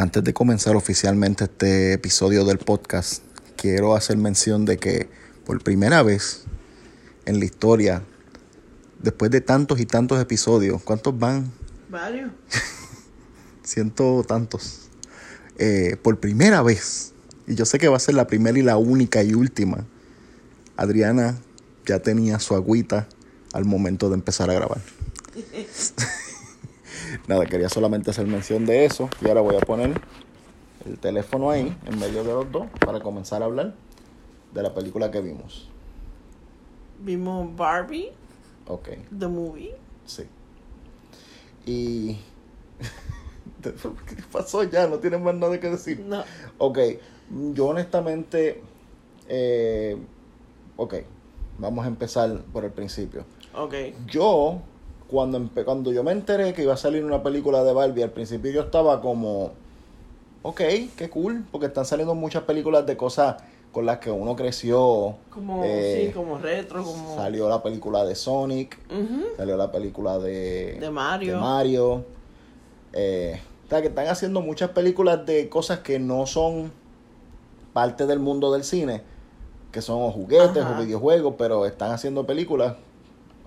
Antes de comenzar oficialmente este episodio del podcast, quiero hacer mención de que por primera vez en la historia, después de tantos y tantos episodios, ¿cuántos van? Varios. Ciento tantos. Eh, por primera vez, y yo sé que va a ser la primera y la única y última, Adriana ya tenía su agüita al momento de empezar a grabar. Nada, quería solamente hacer mención de eso. Y ahora voy a poner el teléfono ahí, en medio de los dos, para comenzar a hablar de la película que vimos. Vimos Barbie, Ok, the movie. sí. Y... ¿Qué pasó ya? No tienes más nada que decir. No. Ok, yo honestamente... eh, ok, vamos a empezar por el principio. Ok. Yo, cuando, cuando yo me enteré que iba a salir una película de Barbie, al principio yo estaba como, ok, qué cool, porque están saliendo muchas películas de cosas con las que uno creció. Como, Eh, sí, como retro, como... Salió la película de Sonic, salió la película de, De Mario. de Mario. Eh, o sea, que están haciendo muchas películas de cosas que no son parte del mundo del cine, que son o juguetes Ajá. o videojuegos, pero están haciendo películas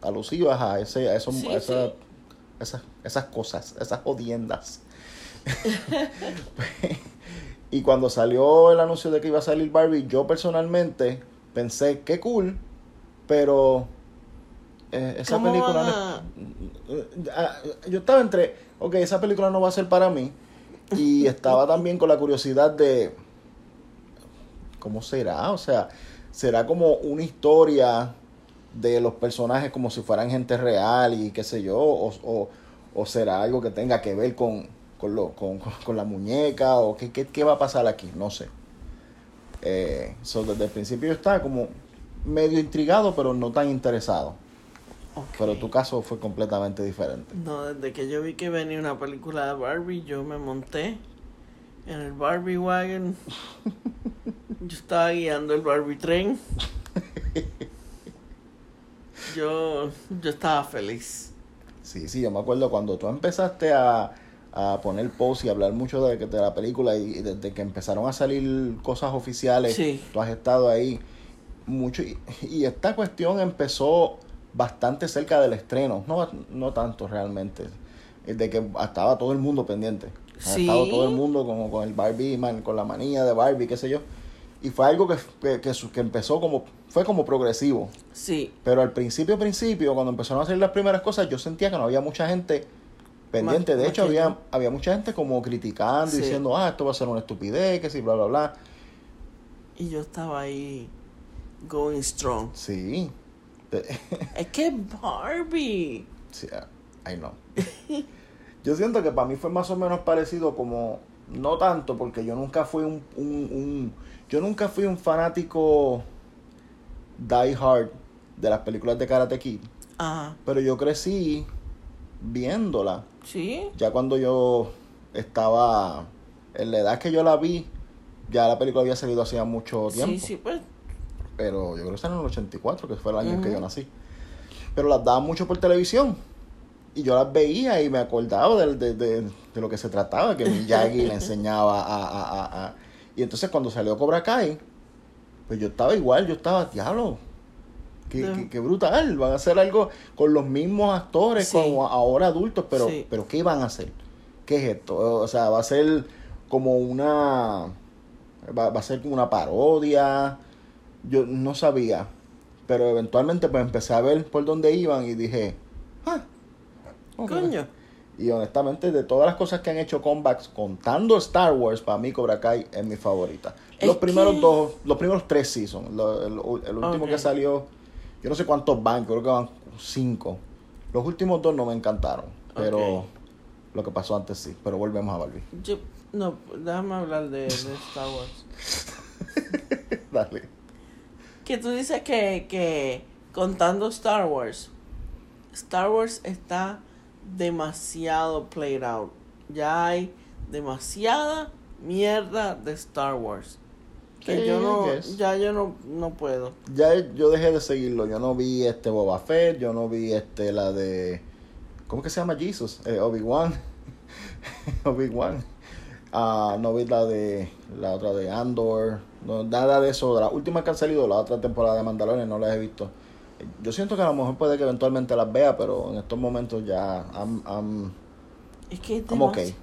alusivas a, ese, a, esos- Sí, a esa- sí. esas, esas cosas, esas jodiendas. y cuando salió el anuncio de que iba a salir Barbie, yo personalmente pensé, qué cool, pero eh, esa ¿Cómo película... no- a- Ah, yo estaba entre, ok, esa película no va a ser para mí. Y estaba también con la curiosidad de, ¿cómo será? O sea, será como una historia de los personajes como si fueran gente real y qué sé yo, o, o- o será algo que tenga que ver con, con, lo, con, con la muñeca, o qué, qué, qué va a pasar aquí, no sé. Eh, so, desde el principio yo estaba como medio intrigado, pero no tan interesado. Pero tu caso fue completamente diferente. No, desde que yo vi que venía una película de Barbie, yo me monté en el Barbie wagon. yo estaba guiando el Barbie tren. Yo, yo estaba feliz. Sí, sí, yo me acuerdo cuando tú empezaste a, a poner post y hablar mucho de, de la película y, y desde que empezaron a salir cosas oficiales, Sí. tú has estado ahí mucho y, y esta cuestión empezó bastante cerca del estreno, no, no tanto realmente, de que estaba todo el mundo pendiente. Ha Sí. estado todo el mundo como con el Barbie, man, con la manía de Barbie, qué sé yo. Y fue algo que, que, que que empezó como, fue como progresivo. Sí, Pero al principio, principio, cuando empezaron a hacer las primeras cosas, yo sentía que no había mucha gente pendiente. Más- de hecho, había, había mucha gente como criticando, Sí. diciendo, ah, esto va a ser una estupidez, que sí, bla, bla, bla. y yo estaba ahí going strong. Sí. Es que Barbie. sí, I know. Yo siento que para mí fue más o menos parecido como, no tanto, porque yo nunca fui un, un, un- yo nunca fui un fanático die hard de las películas de Karate Kid, Ajá. pero yo crecí viéndola. Sí. ya cuando yo estaba en la edad que yo la vi, ya la película había salido hacía mucho tiempo. Sí, sí, pues. Pero yo creo que está en el 84, que fue el año en que yo nací. Pero las daban mucho por televisión. Y yo las veía y me acordaba de, de, de- de lo que se trataba, que Miyagi le enseñaba a, a, a, a- Y entonces cuando salió Cobra Kai, pues yo estaba igual, yo estaba, diablo, qué, De- qué- qué brutal, van a hacer algo con los mismos actores, Sí. como ahora adultos, pero, Sí. pero ¿qué van a hacer? ¿Qué es esto? O sea, va a ser como una... Va, va a ser como una parodia. Yo no sabía. Pero eventualmente pues empecé a ver por dónde iban y dije... Ah, ok". Coño. Y honestamente, de todas las cosas que han hecho comebacks, contando Star Wars, para mí Cobra Kai es mi favorita. Es los primeros que- dos, los primeros tres seasons, lo- el, el último que salió, yo no sé cuántos van, creo que van cinco. Los últimos dos no me encantaron, pero lo que pasó antes sí. Pero volvemos a Barbie. Yo, no, déjame hablar de, de Star Wars. Dale. Que tú dices que, que contando Star Wars, Star Wars está demasiado played out. Ya hay demasiada mierda de Star Wars. Que yo no, ya yo no, no puedo. Ya yo dejé de seguirlo. Yo no vi este Boba Fett, yo no vi este la de ¿cómo que se llama Jesus? Eh, Obi-Wan. Obi-Wan. Ah, no vi la de la otra de Andor, no, nada de eso. De las últimas que han salido, la otra temporada de Mandalorian no las he visto. Yo siento que a lo mejor puede que eventualmente las vea, pero en estos momentos ya I'm- I'm- Es que es, I'm demas- okay.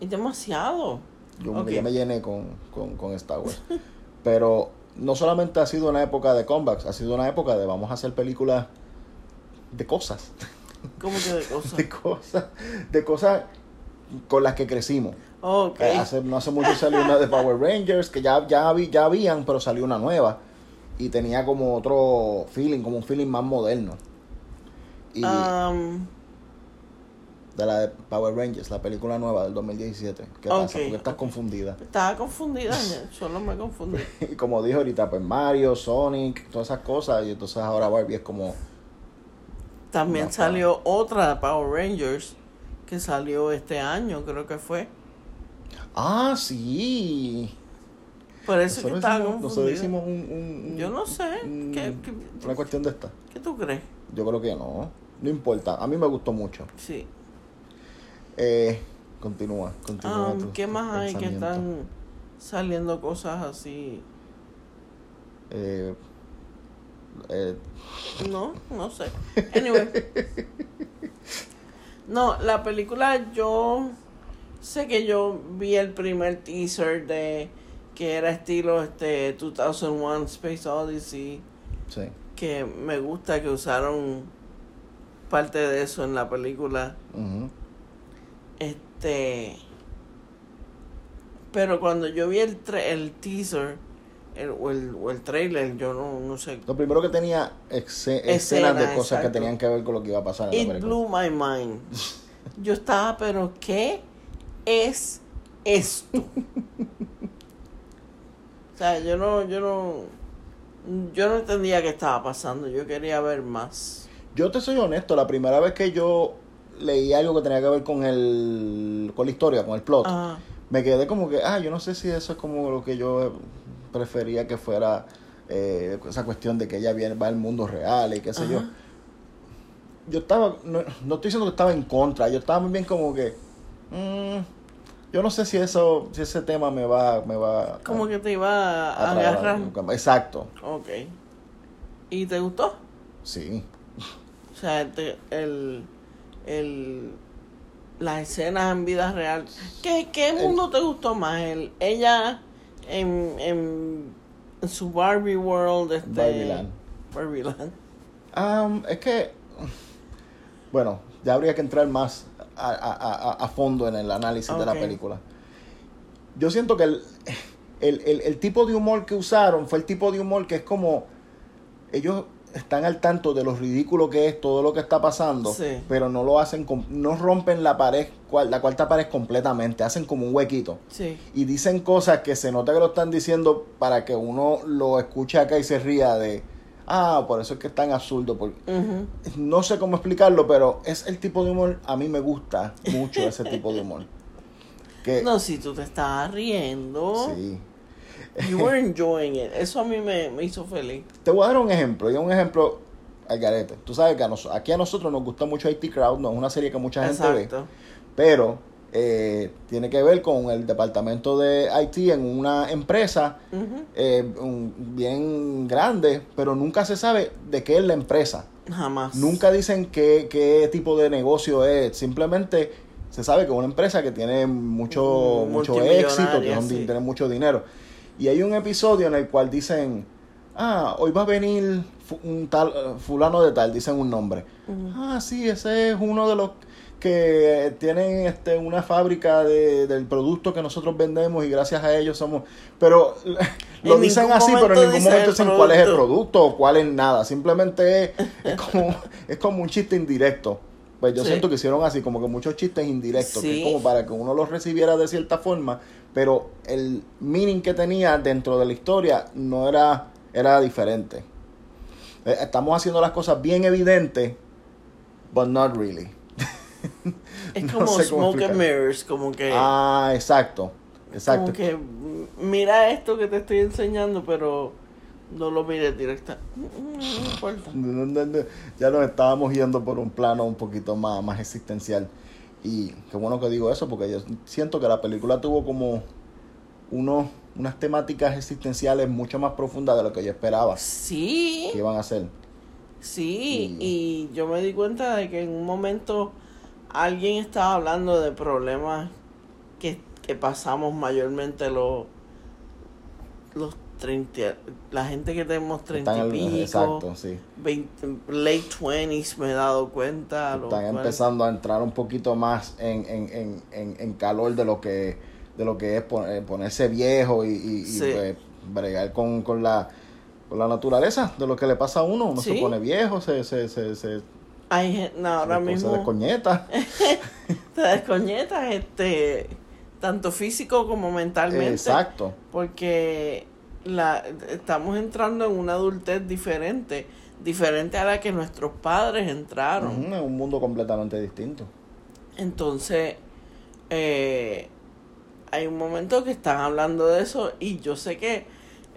es demasiado. yo Ok. ya me llené con, con, con Star Wars. Pero no solamente ha sido una época de comebacks, ha sido una época de vamos a hacer películas de cosas. ¿Cómo que de cosas? De cosas, de cosas con las que crecimos. Ok. Eh, Hace, no hace mucho salió una de Power Rangers, que ya, ya, vi- ya habían, pero salió una nueva. Y tenía como otro feeling, como un feeling más moderno. Y Um, de la de Power Rangers, la película nueva del 2017. ¿Qué pasa? Porque estás confundida. estaba confundida, solo me confundí. Y como dije ahorita, pues Mario, Sonic, todas esas cosas. Y entonces ahora Barbie es como... También No, salió otra de Power Rangers que salió este año, creo que fue. Ah, sí. Por eso que Nosotros estaba hicimos, nosotros hicimos un, un- Yo no sé. un- ¿Qué, qué, Una cuestión de esta. qué tú crees? Yo creo que no. No importa. A mí me gustó mucho. Sí. Eh, continúa, continúa. Um, tu- ¿Qué más hay que están saliendo cosas así? Eh, eh, No, no sé. Anyway. No, la película yo sé que yo vi el primer teaser de que era estilo este 2001 Space Odyssey, sí. que me gusta que usaron parte de eso en la película. Este pero cuando yo vi el el teaser el, o, el, o el trailer, yo no, no sé. Lo primero que tenía Escena, escenas de cosas exacto. que tenían que ver con lo que iba a pasar en It blew my mind. Yo estaba, pero ¿qué es esto? o sea, yo no, yo no, yo no entendía qué estaba pasando. Yo quería ver más. Yo te soy honesto, la primera vez que yo leí algo que tenía que ver con el con la historia, con el plot, me quedé como que, ah, yo no sé si eso es como lo que yo prefería que fuera eh, esa cuestión de que ella viene va al mundo real y qué sé yo. Yo estaba, no, no estoy diciendo que estaba en contra, yo estaba muy bien como que, mm, yo no sé si eso, si ese tema me va, me va como que te iba a agarrar. Exacto, Ok. ¿Y te gustó? sí. O sea, te- el, el, las escenas en vida real. ¿Qué, qué mundo te gustó más? El, ella en, en, en su Barbie World. Este, Barbieland. Barbieland. Am, es que, bueno, ya habría que entrar más a, a- a- fondo en el análisis de la película. Yo siento que el, el, el- el tipo de humor que usaron fue el tipo de humor que es como, ellos están al tanto de lo ridículo que es todo lo que está pasando, Sí. pero no lo hacen, no rompen la pared, la cuarta pared completamente, hacen como un huequito Sí. y dicen cosas que se nota que lo están diciendo para que uno lo escuche acá y se ría de, ah, por eso es que es tan absurdo. Porque... No sé cómo explicarlo, pero es el tipo de humor, a mí me gusta mucho ese tipo de humor. Que, No, si tú te estabas riendo. sí. You were enjoying it. Eso a mí me, me hizo feliz. Te voy a dar un ejemplo, y un ejemplo al garete. Tú sabes que a nos- aquí a nosotros nos gusta mucho IT Crowd, no es una serie que mucha gente ve. Exacto. pero eh, tiene que ver con el departamento de IT en una empresa eh, un- bien grande, pero nunca se sabe de qué es la empresa. Jamás. Nunca dicen qué, qué tipo de negocio es, simplemente se sabe que es una empresa que tiene mucho, mucho éxito, sí. tiene mucho dinero. Y hay un episodio en el cual dicen, ah, hoy va a venir un tal, eh, fulano de tal, dicen un nombre. Ah, sí, ese es uno de los que tienen este, una fábrica de, del producto que nosotros vendemos y gracias a ellos somos... Pero lo En dicen así, pero en ningún momento dicen cuál es el producto. o cuál es nada. Simplemente es, es como, es como un chiste indirecto. Pues yo Sí. siento que hicieron así, como que muchos chistes indirectos, que es como para que uno los recibiera de cierta forma, pero el meaning que tenía dentro de la historia no era, era diferente. Eh, Estamos haciendo las cosas bien evidentes, but not really. Es No como Smoke and. Mirrors, como que. Ah, exacto. Exacto. Como que mm, mira esto que te estoy enseñando, pero no lo mires directa. No importa. Ya nos estábamos yendo por un plano un poquito más, más existencial. Y qué bueno que digo eso, porque yo siento que la película tuvo como unos, unas temáticas existenciales mucho más profundas de lo que yo esperaba Sí. que iban a ser. Sí, Y- y yo me di cuenta de que en un momento alguien estaba hablando de problemas que, que pasamos mayormente los los 30, la gente que tenemos 30 Están y pico, exacto, sí. 20, late 20s me he dado cuenta. Están empezando a entrar un poquito más en, en, en, en, en calor de lo que de lo que es eh, ponerse viejo y, y, y, pues, bregar con, con la con la naturaleza de lo que le pasa a uno. Uno se pone viejo, se, se, se, se, Hay no, ahora se- se mismo descoñeta. te desconectas, este, tanto físico como mentalmente. Exacto. porque la estamos entrando en una adultez diferente, diferente a la que nuestros padres entraron. Ujú, Es un mundo completamente distinto. Entonces, eh, hay un momento que están hablando de eso y yo sé que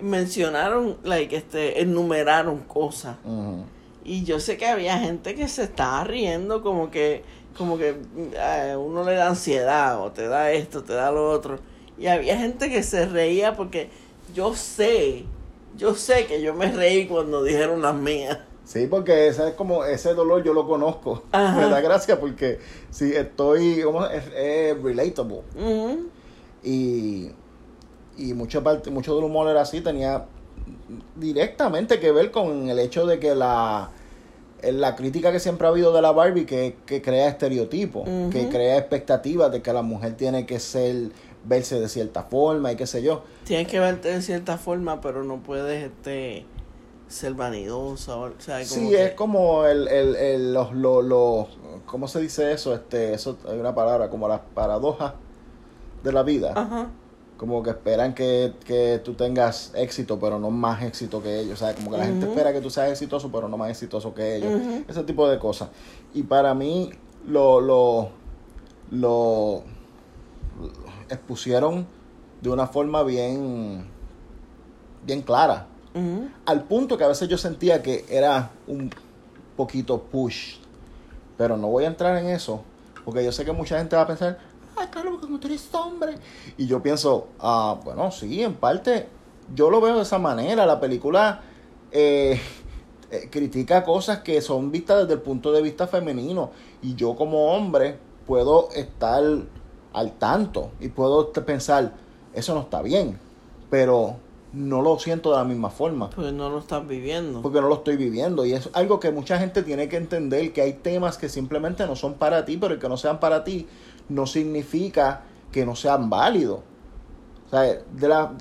mencionaron, like, este, enumeraron cosas. Ujú. Y yo sé que había gente que se estaba riendo como que, como que eh, uno le da ansiedad o te da esto, te da lo otro. Y había gente que se reía porque yo sé, yo sé que yo me reí cuando dijeron las mías. Sí, porque ese es como ese dolor yo lo conozco. Ajá. Me da gracia porque sí estoy como es, es relatable. Y, y mucha parte, mucho del humor era así, tenía directamente que ver con el hecho de que la, la crítica que siempre ha habido de la Barbie que, que crea estereotipos, que crea expectativas de que la mujer tiene que ser verse de cierta forma y qué sé yo. Tienes que verte de cierta forma, pero no puedes este ser vanidosa. O sea, como Sí, que- es como el, el, el- los, los, los- ¿cómo se dice eso? Este, eso hay una palabra, como las paradojas de la vida. Ajá. Como que esperan que, que tú tengas éxito, pero no más éxito que ellos. O sea, como que la gente espera que tú seas exitoso, pero no más exitoso que ellos. Ese tipo de cosas. Y para mí lo, lo, lo, expusieron de una forma bien, bien clara. Al punto que a veces yo sentía que era un poquito push. Pero no voy a entrar en eso. Porque yo sé que mucha gente va a pensar, ay, claro, porque tú eres hombre. Y yo pienso, ah, bueno, sí, en parte, yo lo veo de esa manera. La película eh, eh, critica cosas que son vistas desde el punto de vista femenino. Y yo como hombre puedo estar al tanto y puedo pensar, eso no está bien. Pero no lo siento de la misma forma Pues no lo estás viviendo. porque no lo estoy viviendo y es algo que mucha gente tiene que entender que hay temas que simplemente no son para ti pero el que no sean para ti no significa que no sean válidos o sea de la,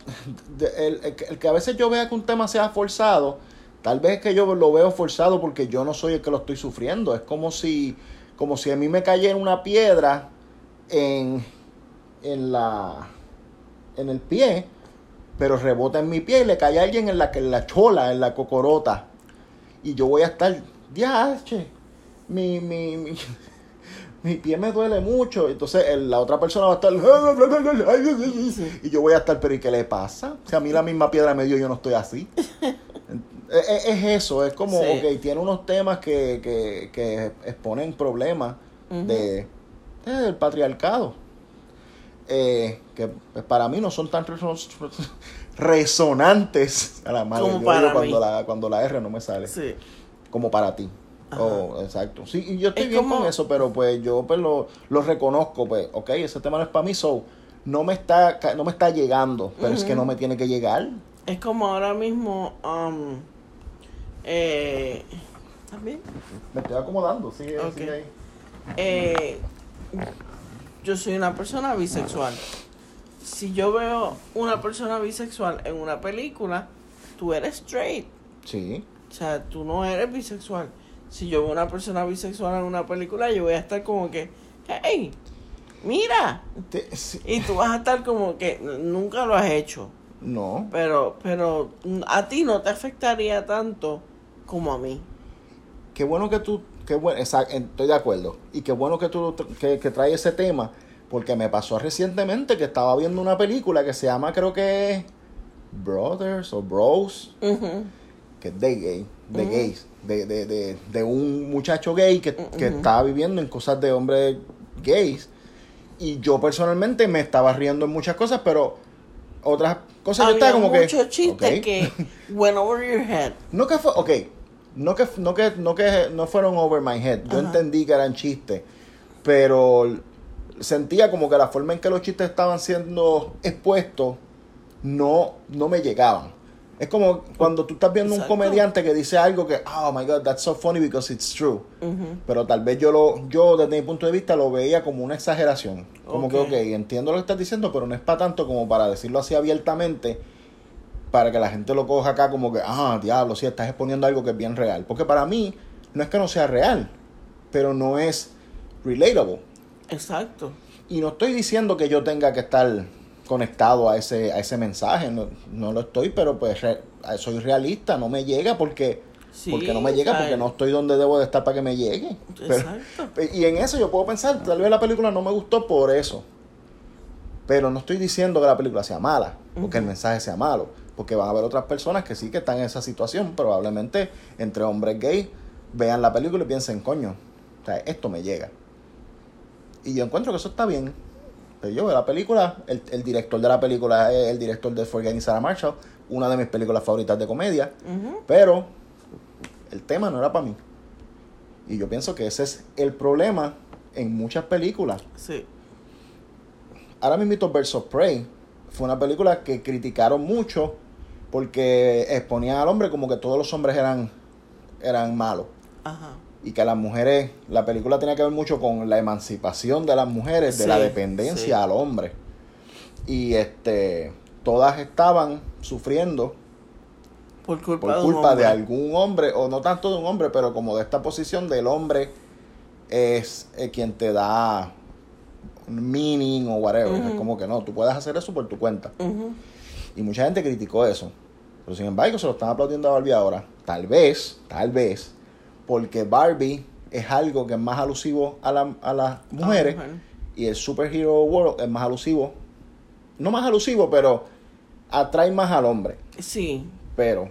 de- el, el que- a veces yo vea que un tema sea forzado tal vez es que yo lo veo forzado porque yo no soy el que lo estoy sufriendo es como si como si a mí me cayera una piedra en en la en el pie pero rebota en mi pie y le cae a alguien en la, en la chola, en la cocorota. Y yo voy a estar, ya, che, mi, mi, mi, mi pie me duele mucho. Entonces el- la otra persona va a estar, y yo voy a estar, pero ¿y qué le pasa? Si a mí la misma piedra me dio, yo no estoy así. Es, es- es eso, es como, Sí. ok, tiene unos temas que, que, que exponen problemas de, de- del patriarcado. Eh, que pues, para mí no son tan reso- resonantes a la madre. Como Yo para digo cuando la, cuando la R no me sale. Sí. Como para ti. Ajá. Oh, exacto. Sí, y yo estoy Es bien como- con eso, pero pues yo pues lo, lo reconozco, pues, ok, ese tema no es para mí, so, no me está, ca- no me está llegando, pero es que no me tiene que llegar. Es como ahora mismo, um, eh, ¿también? Me estoy acomodando, sigue, Ok. sigue ahí. Eh, yo soy una persona bisexual. Si yo veo una persona bisexual en una película, tú eres straight. Sí. O sea, tú no eres bisexual. Si yo veo una persona bisexual en una película, yo voy a estar como que, hey, mira. Te- sí. Y tú vas a estar como que nunca lo has hecho. No. Pero, pero a ti no te afectaría tanto como a mí. Qué bueno que tú, qué bueno, exacto, estoy de acuerdo. Y qué bueno que tú que, que traes ese tema, porque me pasó recientemente que estaba viendo una película que se llama, creo que Brothers o Bros, que es de gay, de gays, de, de, de, de un muchacho gay que, estaba viviendo en cosas de hombre gays. Y yo personalmente me estaba riendo en muchas cosas, pero otras cosas yo Había estaba como que. muchos chistes que went over your head. No que fue, ok, no que, no que, no que no fueron over my head. Yo entendí que eran chistes, pero sentía como que la forma en que los chistes estaban siendo expuestos no, no me llegaban. Es como cuando tú estás viendo Exacto. un comediante que dice algo que, oh my god, that's so funny because it's true. Pero tal vez yo lo, yo desde mi punto de vista lo veía como una exageración. Como que, ok, entiendo lo que estás diciendo, pero no es para tanto como para decirlo así abiertamente, para que la gente lo coja acá como que, ah, diablo, sí, estás exponiendo algo que es bien real. Porque para mí, no es que no sea real, pero no es relatable. Exacto. Y no estoy diciendo que yo tenga que estar conectado a ese, a ese mensaje, no, no lo estoy, pero pues re- soy realista, no me llega porque, Sí, porque no me llega, porque no estoy donde debo de estar para que me llegue. Pero- Exacto. y en eso yo puedo pensar, tal vez la película no me gustó por eso. Pero no estoy diciendo que la película sea mala, o que el mensaje sea malo. Porque van a haber otras personas que sí que están en esa situación, probablemente entre hombres gays, vean la película y piensen, coño, o sea, esto me llega. Y yo encuentro que eso está bien. Pero yo veo la película, el, el director de la película es el director de Forgetting Sarah Marshall, una de mis películas favoritas de comedia. Pero el tema no era para mí. Y yo pienso que ese es el problema en muchas películas. Sí. Ahora mismo Birds of Prey fue una película que criticaron mucho porque exponían al hombre como que todos los hombres eran, eran malos. Ajá. Y que las mujeres, la película tenía que ver mucho con la emancipación de las mujeres, de la dependencia sí. al hombre. Y este todas estaban sufriendo Por culpa, por culpa de algún hombre, o no tanto de un hombre, pero como de esta posición del hombre es eh, quien te da meaning o whatever. Es como que no, tú puedes hacer eso por tu cuenta. Y mucha gente criticó eso. Pero sin embargo, se lo están aplaudiendo a Barbie ahora. Tal vez, tal vez, porque Barbie es algo que es más alusivo a, la- a las mujeres mujer. y el Superhero World es más alusivo. No más alusivo, pero atrae más al hombre. Sí. Pero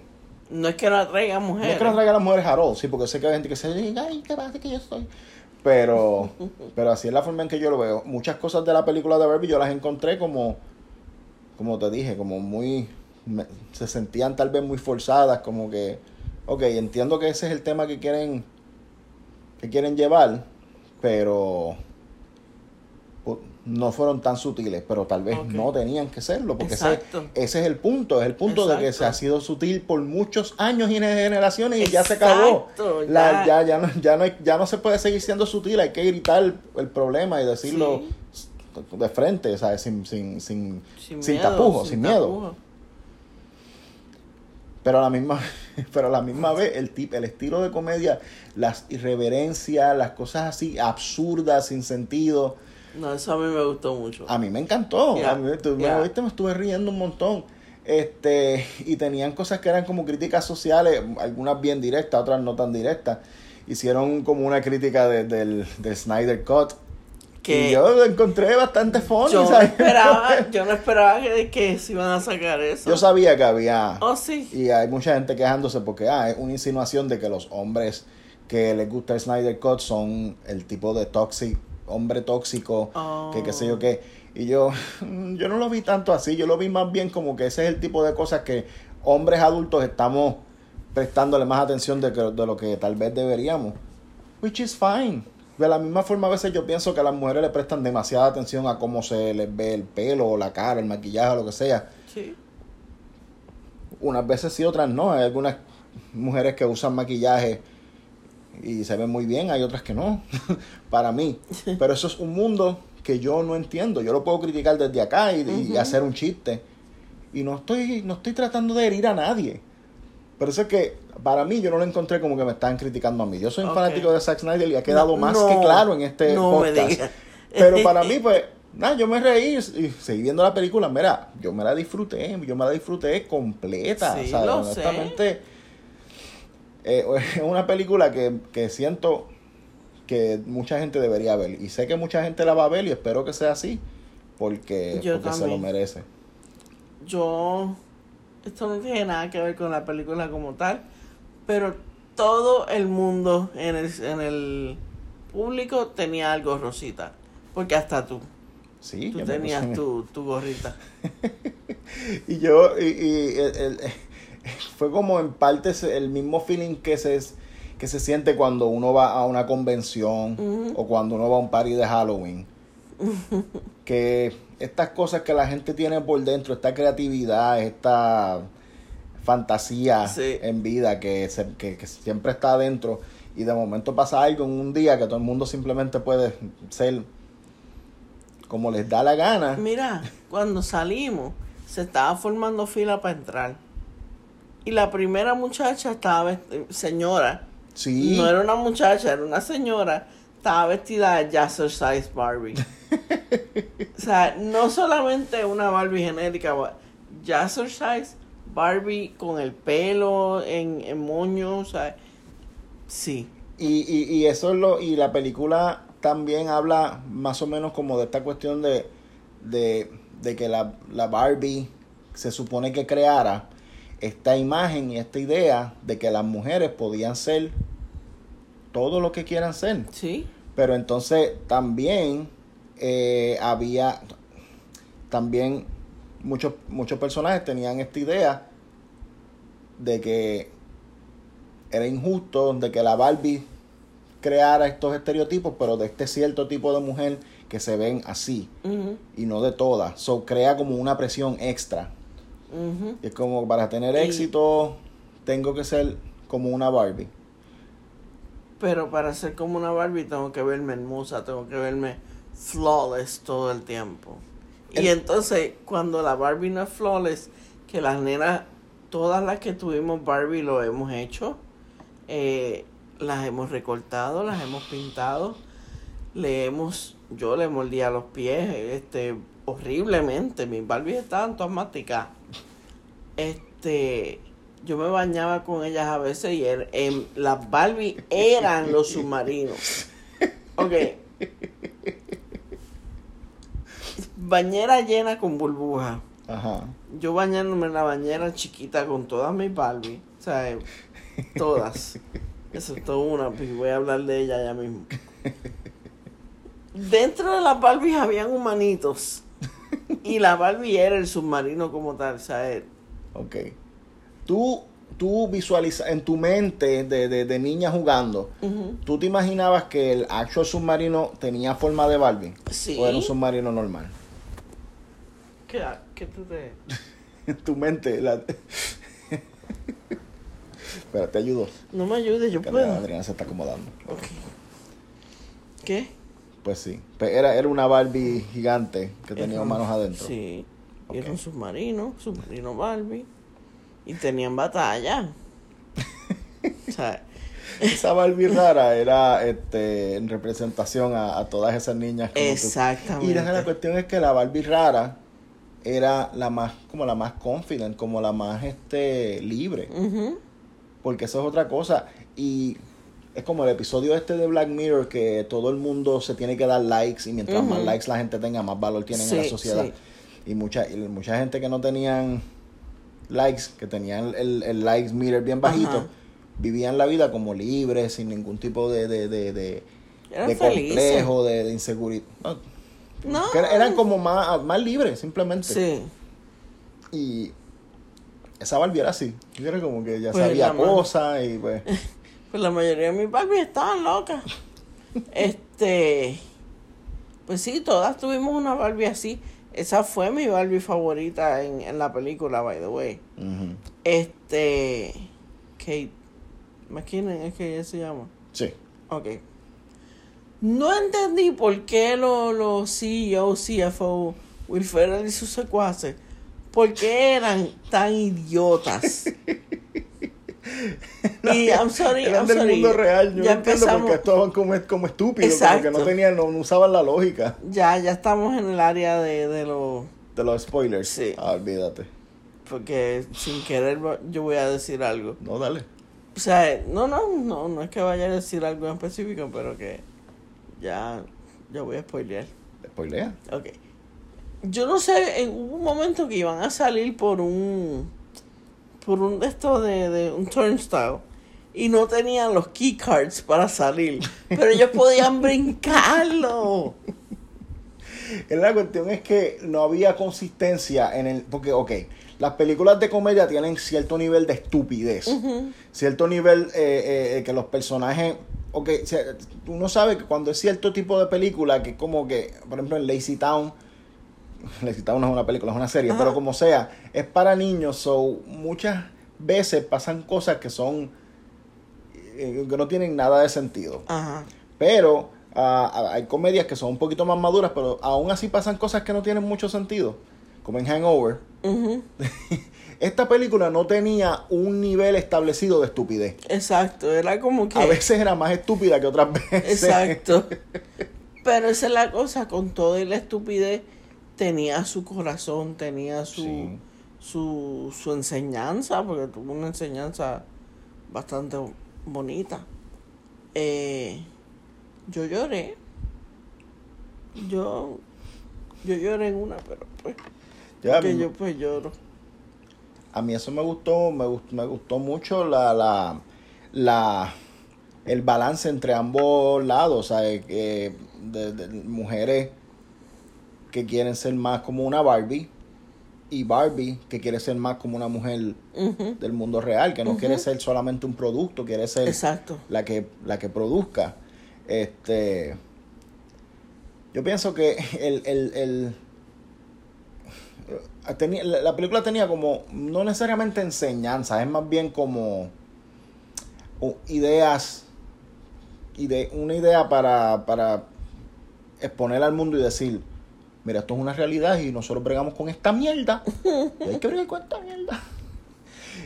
No es que no atraiga No mujeres. es que no traiga a las mujeres a all, sí, porque sé que hay gente que se dice, ay, qué pasa que yo estoy. Pero, pero así es la forma en que yo lo veo. Muchas cosas de la película de Barbie yo las encontré como, como te dije, como muy, me- se sentían tal vez muy forzadas, como que, ok, entiendo que ese es el tema que quieren, que quieren llevar, pero no fueron tan sutiles, pero tal vez no tenían que serlo, porque ese, ese es el punto, es el punto de que se ha sido sutil por muchos años y generaciones y ya se acabó. La- ya. ya, no, ya, no ya no se puede seguir siendo sutil, hay que gritar el, el problema y decirlo de frente, ¿sabes? Sin, sin, sin, Sin, sin miedo, tapujos, sin miedo. Pero a la misma, pero a la misma vez el tip, el estilo de comedia, las irreverencias, las cosas así absurdas, sin sentido, No, eso a mí me gustó mucho. a mí me encantó. Yeah, A mí, tú me oíste, me estuve riendo un montón. Este, y tenían cosas que eran como críticas sociales, algunas bien directas, otras no tan directas. Hicieron como una crítica de- del, del Snyder Cut. Que y yo lo encontré bastante funny. yo no esperaba, yo no esperaba que, que se iban a sacar eso. Yo sabía que había. Oh, sí. Y hay mucha gente quejándose porque ah, es una insinuación de que los hombres que les gusta el Snyder Cut son el tipo de toxic, hombre tóxico, Oh. que qué sé yo qué. Y yo, yo no lo vi tanto así, yo lo vi más bien como que ese es el tipo de cosas que hombres adultos estamos prestándole más atención de, que, de lo que tal vez deberíamos. Which is fine. De la misma forma a veces yo pienso que a las mujeres le prestan demasiada atención a cómo se les ve el pelo o la cara, el maquillaje o lo que sea Sí. unas veces sí, otras no. Hay algunas mujeres que usan maquillaje y se ven muy bien, hay otras que no, para mí. Pero eso es un mundo que yo no entiendo. Yo lo puedo criticar desde acá y, y hacer un chiste. Y no estoy, no estoy tratando de herir a nadie. Pero eso es que para mí yo no lo encontré como que me están criticando a mí. Yo soy un fanático de Zack Snyder y ha quedado No, más no, que claro en este no podcast. Pero para mí, pues, nada, yo me reí y seguí viendo la película. Mira, yo me la disfruté, yo me la disfruté completa. Sí, ¿sabes? lo sé. Honestamente, eh, es una película que, que siento que mucha gente debería ver. Y sé que mucha gente la va a ver y espero que sea así, porque, Yo porque se lo merece. Yo. Esto no tiene nada que ver con la película como tal. Pero todo el mundo en el, en el público tenía algo rosita. Porque hasta tú. Sí, Tú tenías tu, tu gorrita. Y yo, y, y el- el- fue como en parte el mismo feeling que se, que se siente cuando uno va a una convención o cuando uno va a un party de Halloween. que estas cosas que la gente tiene por dentro, esta creatividad, esta fantasía Sí. en vida que, se- que, que siempre está adentro y de momento pasa algo en un día que todo el mundo simplemente puede ser como les da la gana. Mira, cuando salimos, se estaba formando fila para entrar. Y la primera muchacha estaba, señora, Sí. no era una muchacha, era una señora, estaba vestida de Jazzercise Barbie. o sea, no solamente una Barbie genérica, ba- Jazzercise Barbie con el pelo en, en moño, o sea, sí. Y, y, y eso es lo, y la película también habla más o menos como de esta cuestión de, de, de que la, la Barbie se supone que creara esta imagen y esta idea de que las mujeres podían ser todo lo que quieran ser. Sí, Pero entonces también eh, había, también muchos, muchos personajes tenían esta idea de que era injusto de que la Barbie creara estos estereotipos, pero de este cierto tipo de mujer que se ven así y no de todas. So crea como una presión extra. Y es como para tener éxito tengo que ser como una Barbie. Pero para ser como una Barbie tengo que verme hermosa, tengo que verme flawless todo el tiempo. Y entonces, cuando la Barbie no es flawless, que las nenas, todas las que tuvimos Barbie lo hemos hecho, eh, las hemos recortado, las hemos pintado, le hemos, yo le mordía los pies, este, horriblemente, mis Barbies estaban todas masticadas. Este, yo me bañaba con ellas a veces y er- em, las Barbie eran los submarinos. Ok. Bañera llena con burbujas. Ajá. Yo bañándome en la bañera chiquita con todas mis Barbie. O sea, eh, todas. Excepto una, pues voy a hablar de ella ya mismo. Dentro de las Barbies habían humanitos. Y la Barbie era el submarino como tal. O sea, eh, Ok. Tú, tú visualizas en tu mente de, de, de niña jugando, ujú. ¿tú te imaginabas que el actual submarino tenía forma de Barbie? Sí. ¿O era un submarino normal? ¿Qué, qué tú te.? En tu mente. La... Espera, te ayudo. No me ayudes, yo Que puedo. Adriana se está acomodando. Ok. ¿Qué? Pues sí. Pues era, era una Barbie gigante que tenía Era manos adentro. Sí. Y Era un submarino, submarino Barbie. Y tenían batalla. o sea, Esa Barbie rara era este, en representación a, a todas esas niñas. como tú. exactamente. Y la, la cuestión es que la Barbie rara era la más, como la más confident, como la más este libre. Porque eso es otra cosa. Y es como el episodio este de Black Mirror que todo el mundo se tiene que dar likes y mientras más likes la gente tenga, más valor tienen en la sociedad. sí. Y mucha, y mucha gente que no tenían likes, que tenían el, el likes meter bien bajito, Ajá. vivían la vida como libres, sin ningún tipo de, de, de, de, complejo, de, de inseguridad. No, eran como más, más libres, simplemente. Sí. Y esa Barbie era así. Era como que ya Pues sabía cosas y pues... Pues la mayoría de mis Barbies estaban locas. este. Pues sí, todas tuvimos una Barbie así. Esa fue mi Barbie favorita en, en la película, by the way. ujú. Este. Kate McKinnon es que ella se llama. Sí. Ok. No entendí por qué los los CEO, CFO, Will Ferrell y sus secuaces, por qué eran tan idiotas. y I'm sorry, Eran I'm del sorry. mundo real. Yo ya no entiendo empezamos, porque estaban como, como estúpidos, como que no tenían, no, no usaban la lógica ya, ya estamos en el área de, de los de los spoilers. Sí. Ah, olvídate. porque sin querer yo voy a decir algo. No, dale. O sea, no, no, no, no es que vaya a decir algo en específico, pero que ya, ya voy a spoilear. Spoilea. Ok. Yo no sé, en, un momento que iban a salir por un. Por un de estos de, de un turnstile. Y no tenían los keycards para salir. Pero ellos podían brincarlo. La cuestión es que no había consistencia en el. Porque, ok, las películas de comedia tienen cierto nivel de estupidez. Cierto nivel eh, eh, que los personajes. Ok, uno sabe que cuando es cierto tipo de película, que como que, por ejemplo, en Lazy Town. Lazy Town no es una película, es una serie, pero como sea, es para niños, so muchas veces pasan cosas que son. Eh, que no tienen nada de sentido. Ajá. Pero ah, hay comedias que son un poquito más maduras, pero aún así pasan cosas que no tienen mucho sentido. Como en Hangover. Esta película no tenía un nivel establecido de estupidez. Exacto, era como que... A veces era más estúpida que otras veces. Exacto. Pero esa es la cosa, con toda la estupidez tenía su corazón, tenía su, su, su enseñanza, porque tuvo una enseñanza bastante bonita. Eh, yo lloré. Yo, yo lloré en una, pero pues, que yo pues lloro. A mí eso me gustó, me gustó, me gustó mucho la, la, la, el balance entre ambos lados, ¿sabes? Que de, mujeres que quieren ser más como una Barbie y Barbie que quiere ser más como una mujer del mundo real, que no quiere ser solamente un producto, quiere ser Exacto. la que la que produzca. Este yo pienso que el, el, el tenía, la película tenía como no necesariamente enseñanza, es más bien como ideas ide, una idea para, para exponer al mundo y decir mira, esto es una realidad y nosotros bregamos con esta mierda. Y hay que bregar con esta mierda.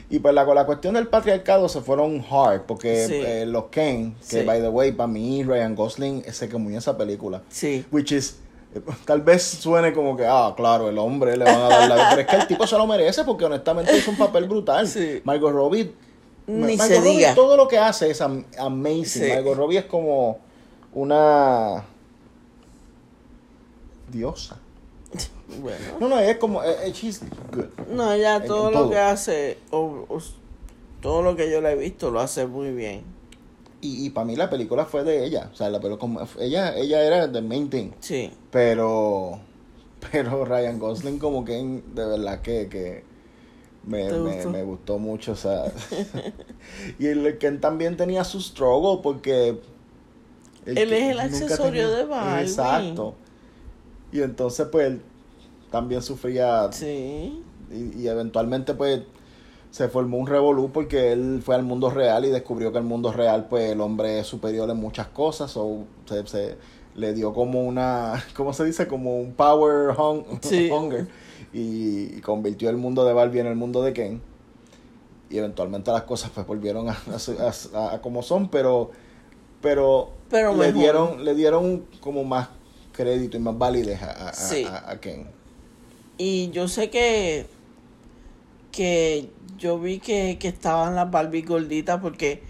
Y pues la, la cuestión del patriarcado se fueron hard, porque eh, los Ken, que by the way, para mí Ryan Gosling se quemó en esa película. Sí. Which is, eh, tal vez suene como que, ah, claro, el hombre le van a dar la... Pero es que el tipo se lo merece porque honestamente hizo un papel brutal. Sí. Margot Robbie... Ni se diga. todo lo que hace es amazing. Margot Robbie es como una diosa. Bueno. No, no, es como, eh, eh, she's good. No, ella todo lo que hace, todo lo que yo le he visto, lo hace muy bien. Y, y para mí la película fue de ella. O sea, la película, ella, ella era the main thing. Sí. Pero, pero Ryan Gosling como que de verdad que, que me, me, me, gustó mucho. O sea, y el Ken también tenía su struggle porque... Él es el accesorio de Barbie. Exacto. Y entonces, pues, él también sufría. Sí. Y, eventualmente, pues, se formó un revolú porque él fue al mundo real y descubrió que el mundo real, pues, el hombre es superior en muchas cosas. O se, se le dio como una, ¿cómo se dice? Como un power hunger. Y, convirtió el mundo de Barbie en el mundo de Ken. Y eventualmente las cosas pues volvieron a, a, como son, pero pero, pero le dieron le dieron como más crédito y más validez a, a, Ken. Y yo sé que que yo vi que, que estaban las Barbie gorditas porque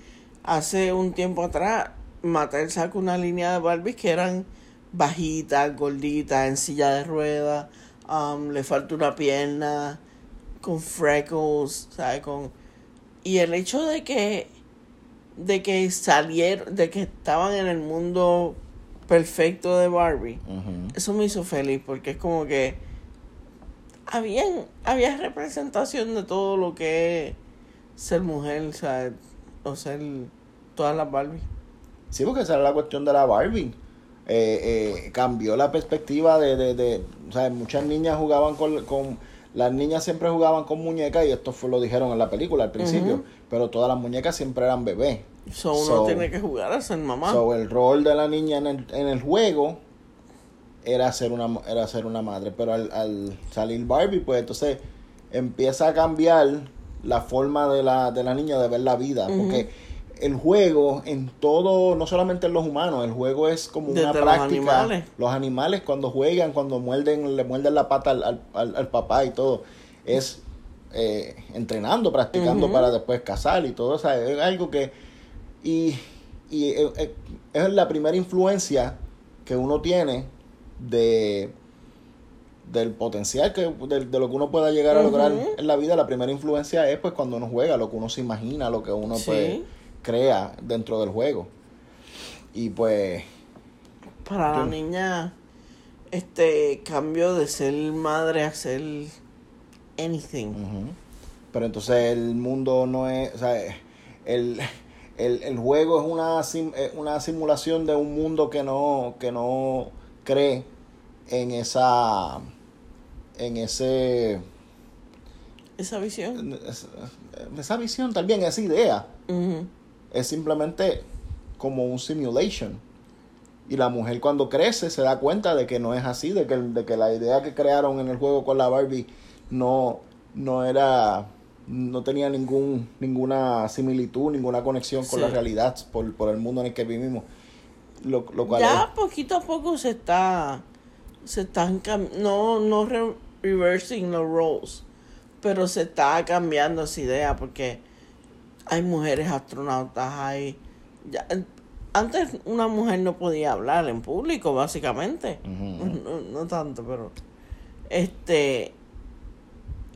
hace un tiempo atrás Mattel sacó una línea de Barbies que eran bajitas, gorditas, en silla de ruedas, um, le falta una pierna, con freckles, ¿sabes? Con... Y el hecho de que de que salieron, de que estaban en el mundo perfecto de Barbie, eso me hizo feliz porque es como que había, había representación de todo lo que es ser mujer, o, ser todas las Barbie. Sí, porque esa era la cuestión de la Barbie. Eh, eh, cambió la perspectiva de, de, de, o sea, muchas niñas jugaban con, con, las niñas siempre jugaban con muñecas y esto fue lo dijeron en la película al principio, pero todas las muñecas siempre eran bebés. So, uno tiene que jugar a ser mamá. So, el rol de la niña en el, en el juego era ser una, era ser una madre. Pero al, al, salir Barbie, pues entonces empieza a cambiar la forma de la, de la niña de ver la vida. Porque el juego en todo, no solamente en los humanos, el juego es como una práctica. Los animales. los animales. cuando juegan, cuando muerden, le muerden la pata al, al, al papá y todo, es eh, entrenando, practicando para después casar y todo. O es algo que y, y eh, eh, es la primera influencia que uno tiene de del potencial que de, lo que uno pueda llegar a lograr en la vida la primera influencia es pues cuando uno juega lo que uno se imagina lo que uno pues crea dentro del juego y pues para la niña este cambio de ser madre a ser anything. Pero entonces el mundo no es, o sea, el, el, el juego es una, sim- una simulación de un mundo que no, que no cree en esa, en ese, Esa visión. esa, esa visión también, esa idea. Es simplemente como un simulation. Y la mujer cuando crece se da cuenta de que no es así, de que, de que la idea que crearon en el juego con la Barbie no, no era, no tenía ningún, ninguna similitud, ninguna conexión con Sí. la realidad por, por el mundo en el que vivimos. Lo, lo cual Ya poquito a poco se está, se están no, no re- reversing los roles, pero se está cambiando esa idea porque hay mujeres astronautas, hay, ya, antes una mujer no podía hablar en público básicamente, no, no tanto, pero este,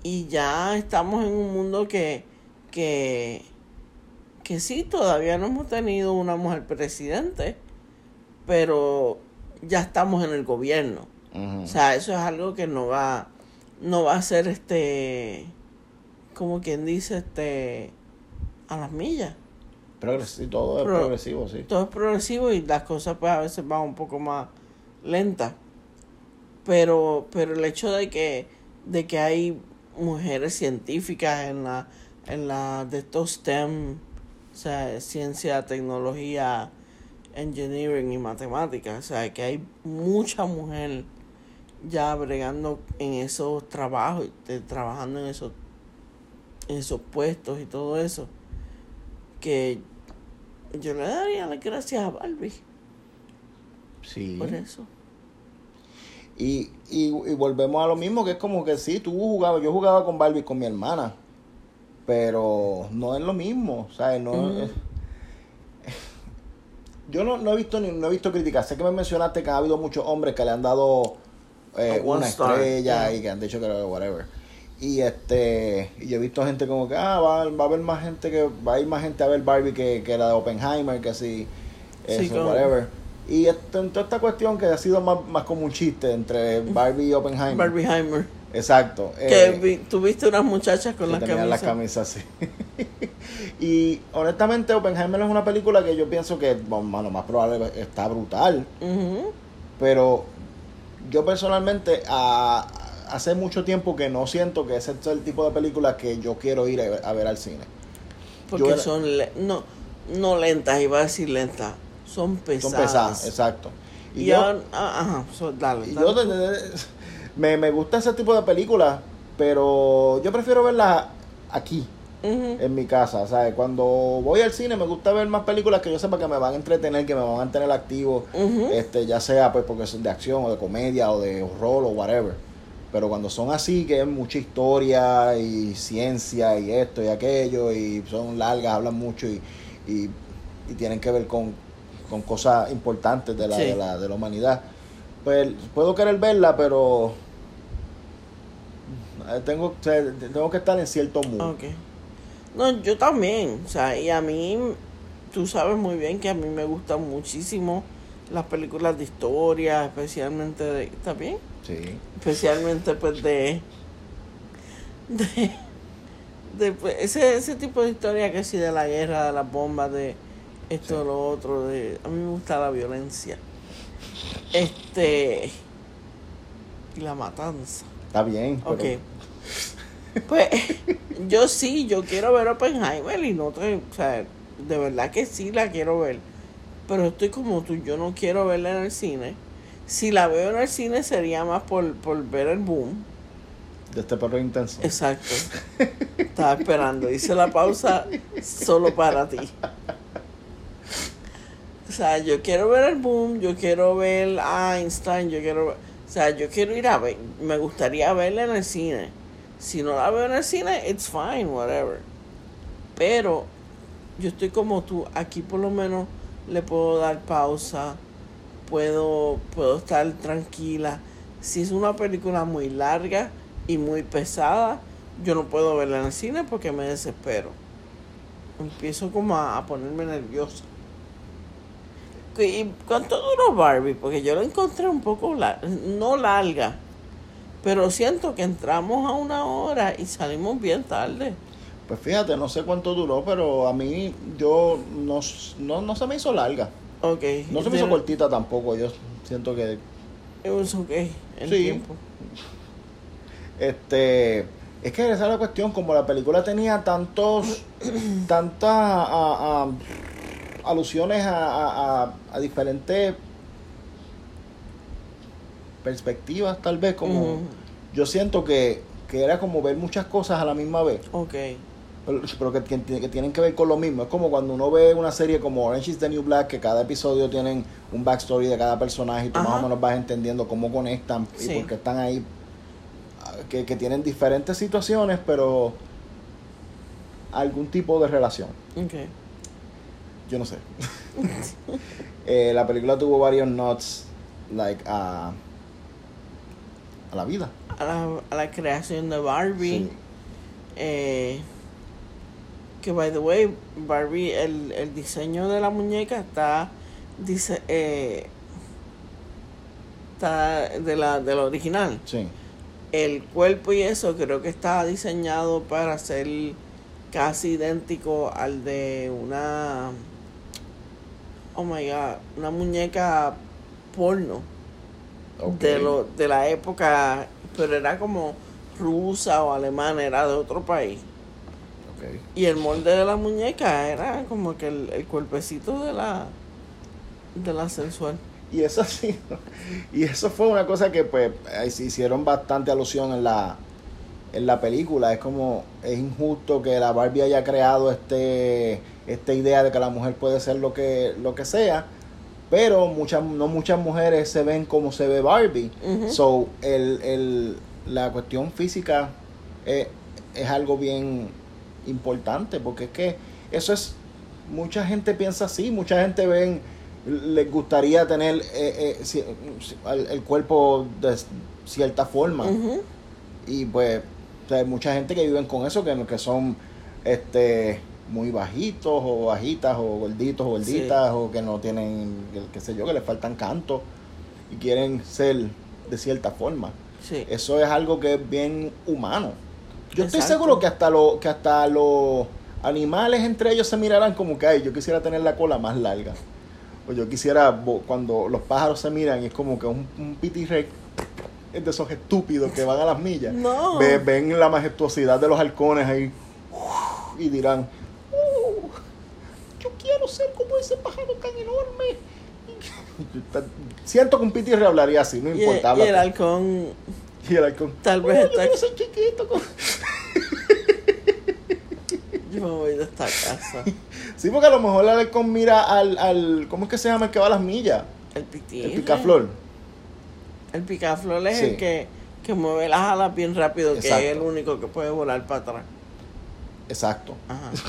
y ya estamos en un mundo que, que, que sí, todavía no hemos tenido una mujer presidente, pero ya estamos en el gobierno. O sea, eso es algo que no va, no va a ser este, como quien dice, este, a las millas. Progresi- todo es Pro- progresivo, sí. Todo es progresivo y las cosas pues a veces van un poco más lentas. Pero, pero el hecho de que, de que hay mujeres científicas en la, en la de estos STEM, o sea, ciencia, tecnología, engineering y matemáticas, o sea, que hay mucha mujer ya bregando en esos trabajos, de- trabajando en esos, en esos puestos y todo eso, que yo le daría las gracias a Barbie Sí. por eso. Y, y, y volvemos a lo mismo, que es como que sí, tú jugabas, yo jugaba con Barbie con mi hermana, pero no es lo mismo, ¿sabes? No, es- yo no, no he visto ni, no he visto críticas. Sé que me mencionaste que ha habido muchos hombres que le han dado eh, una star, estrella yeah. y que han dicho que whatever. Y este, y yo he visto gente como que ah, va, va a haber más gente que va a ir más gente a ver Barbie que, que la de Oppenheimer, que así, eso, Sí, como- whatever. Y esto, en toda esta cuestión que ha sido más, más como un chiste entre Barbie y Oppenheimer. Barbieheimer. Exacto. Que eh, vi- tuviste unas muchachas con que las camisas. las camisas así. y honestamente Oppenheimer es una película que yo pienso que, bueno, lo más probable está brutal. Pero yo personalmente a- hace mucho tiempo que no siento que ese es el tipo de película que yo quiero ir a, ver- a ver al cine. Porque era- son no, no lentas, iba a decir lentas. Son pesadas. Son pesadas, exacto. Y, Y yo, ahora- ah, ajá, so- dale. y dale. yo me, me gusta ese tipo de películas, pero yo prefiero verlas aquí. En mi casa, ¿sabes? Cuando voy al cine me gusta ver más películas que yo sepa que me van a entretener, que me van a mantener activo, este, ya sea pues porque son de acción o de comedia o de horror o whatever. Pero cuando son así, que es mucha historia y ciencia y esto y aquello, y son largas, hablan mucho y, y, y tienen que ver con, con cosas importantes de la, Sí. de, la, de la humanidad, pues puedo querer verla, pero eh, tengo, tengo que estar en cierto mood. Ok. No, yo también. O sea, y a mí, tú sabes muy bien que a mí me gustan muchísimo las películas de historia, especialmente de. ¿Está bien? Sí. Especialmente, pues, de. De. de pues, ese, ese tipo de historia que sí de la guerra, de las bombas, de esto, Sí. lo otro. de A mí me gusta la violencia. Este. Y la matanza. Está bien. pero- Ok. Pues yo sí, yo quiero ver Oppenheimer y no te, o sea, de verdad que sí la quiero ver. Pero estoy como tú, yo no quiero verla en el cine. Si la veo en el cine sería más por, por ver el boom. De este perro intenso. Exacto. Estaba esperando. Hice la pausa solo para ti. O sea, yo quiero ver el boom, yo quiero ver a Einstein, yo quiero ver- O sea, yo quiero ir a ver. Me gustaría verla en el cine. Si no la veo en el cine, it's fine, whatever. Pero yo estoy como tú. Aquí por lo menos le puedo dar pausa. Puedo, puedo estar tranquila. Si es una película muy larga y muy pesada, yo no puedo verla en el cine porque me desespero. Empiezo como a, a ponerme nerviosa. ¿Y cuánto duró Barbie? Porque yo lo encontré un poco, la- no larga, pero siento que entramos a una hora y salimos bien tarde. Pues fíjate, no sé cuánto duró, pero a mí yo no, no, no se me hizo larga. Ok. No se me hizo cortita tampoco. Yo siento que It was okay, el Sí. tiempo. este es que esa es la cuestión, como la película tenía tantos tantas a- a- alusiones a, diferentes perspectivas tal vez como yo siento que, que era como ver muchas cosas a la misma vez Ok. Pero que, que- que tienen que ver con lo mismo. Es como cuando uno ve una serie como Orange is the New Black, que cada episodio tienen un backstory de cada personaje y tú más o menos vas entendiendo cómo conectan Sí. y por qué están ahí. ah, Que, que tienen diferentes situaciones, pero algún tipo de relación. Ok. Yo no sé. Eh, la película tuvo varios nods, like, a a la vida. A la, a la creación de Barbie. Sí. Eh, que by the way, Barbie, el, el diseño de la muñeca está dice eh, está de la del original. Sí. El cuerpo y eso creo que está diseñado para ser casi idéntico al de una oh my god, una muñeca porno de lo de la época, pero era como rusa o alemana, era de otro país. Y el molde de la muñeca era como que el, el cuerpecito de la de la sensual. Y eso sí, y eso fue una cosa que pues hicieron bastante alusión en la en la película. Es como es injusto que la Barbie haya creado este esta idea de que la mujer puede ser lo que lo que sea, pero muchas no muchas mujeres se ven como se ve Barbie. So el, el la cuestión física es, es algo bien importante porque es que eso es mucha gente piensa así, mucha gente ven les gustaría tener eh, eh, el, el cuerpo de cierta forma y pues o sea, hay mucha gente que viven con eso que, que son este muy bajitos o bajitas o gorditos o gorditas o que no tienen que- qué sé yo que les faltan canto y quieren ser de cierta forma Sí. eso es algo que es bien humano. Yo estoy seguro que hasta lo, que hasta los animales entre ellos se mirarán como que ay, yo quisiera tener la cola más larga. O yo quisiera cuando los pájaros se miran y es como que un, un pitirrec es de esos estúpidos que van a las millas. No. Ve- ven la majestuosidad de los halcones ahí y dirán, "Uh, yo quiero ser como ese pájaro tan enorme. Siento que un pitirre hablaría así, no Y, importa. y el habla- halcón y el halcón. Tal vez "Oh, está- Yo quiero ser chiquito. como-". Yo me voy de esta casa. Sí, porque a lo mejor el halcón mira al, al. ¿Cómo es que se llama el que va a las millas? El. El picaflor. El picaflor es Sí. el que, que mueve las alas bien rápido, que es el único que puede volar para atrás. Exacto. Ajá.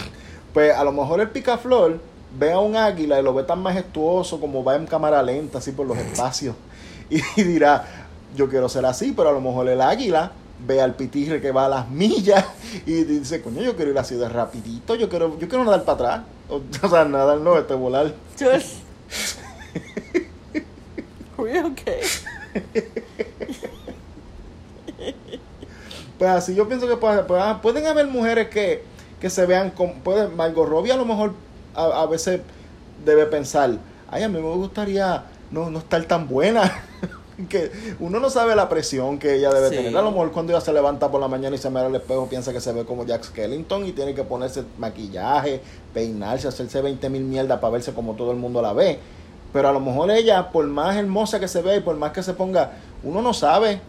Pues a lo mejor el picaflor ve a un águila y lo ve tan majestuoso como va en cámara lenta, así por los espacios. Y, dirá, yo quiero ser así, pero a lo mejor el águila ve al pitirre que va a las millas y dice, coño, yo quiero ir así de rapidito, yo quiero, yo quiero nadar para atrás. O, o sea, nadar no, este volar. Just... Are okay? Pues así yo pienso que puede- puede- pueden haber mujeres que, que se vean como... Puede, Margot Robbie a lo mejor a, a veces debe pensar, ay, a mí me gustaría no, no estar tan buena. que uno no sabe la presión que ella debe Sí. tener. A lo mejor cuando ella se levanta por la mañana y se mira al espejo piensa que se ve como Jack Skellington y tiene que ponerse maquillaje, peinarse, hacerse 20 mil mierdas para verse como todo el mundo la ve. Pero a lo mejor ella, por más hermosa que se vea y por más que se ponga, uno no sabe.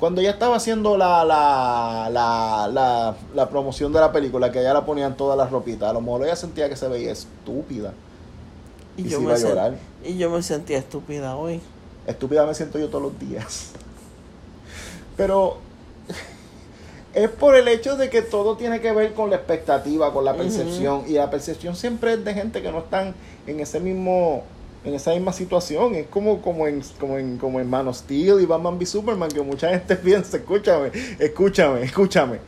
Cuando ella estaba haciendo la, la, la, la, la promoción de la película, que ella la ponían todas las ropitas, a lo mejor ella sentía que se veía estúpida. Y se iba a llorar. y yo me sentía estúpida hoy. Estúpida me siento yo todos los días. Pero es por el hecho de que todo tiene que ver con la expectativa, con la percepción. Y la percepción siempre es de gente que no están en ese mismo en esa misma situación. Es como, como, en, como, en, como en Man of Steel y Batman v Superman, que mucha gente piensa, escúchame, escúchame, escúchame.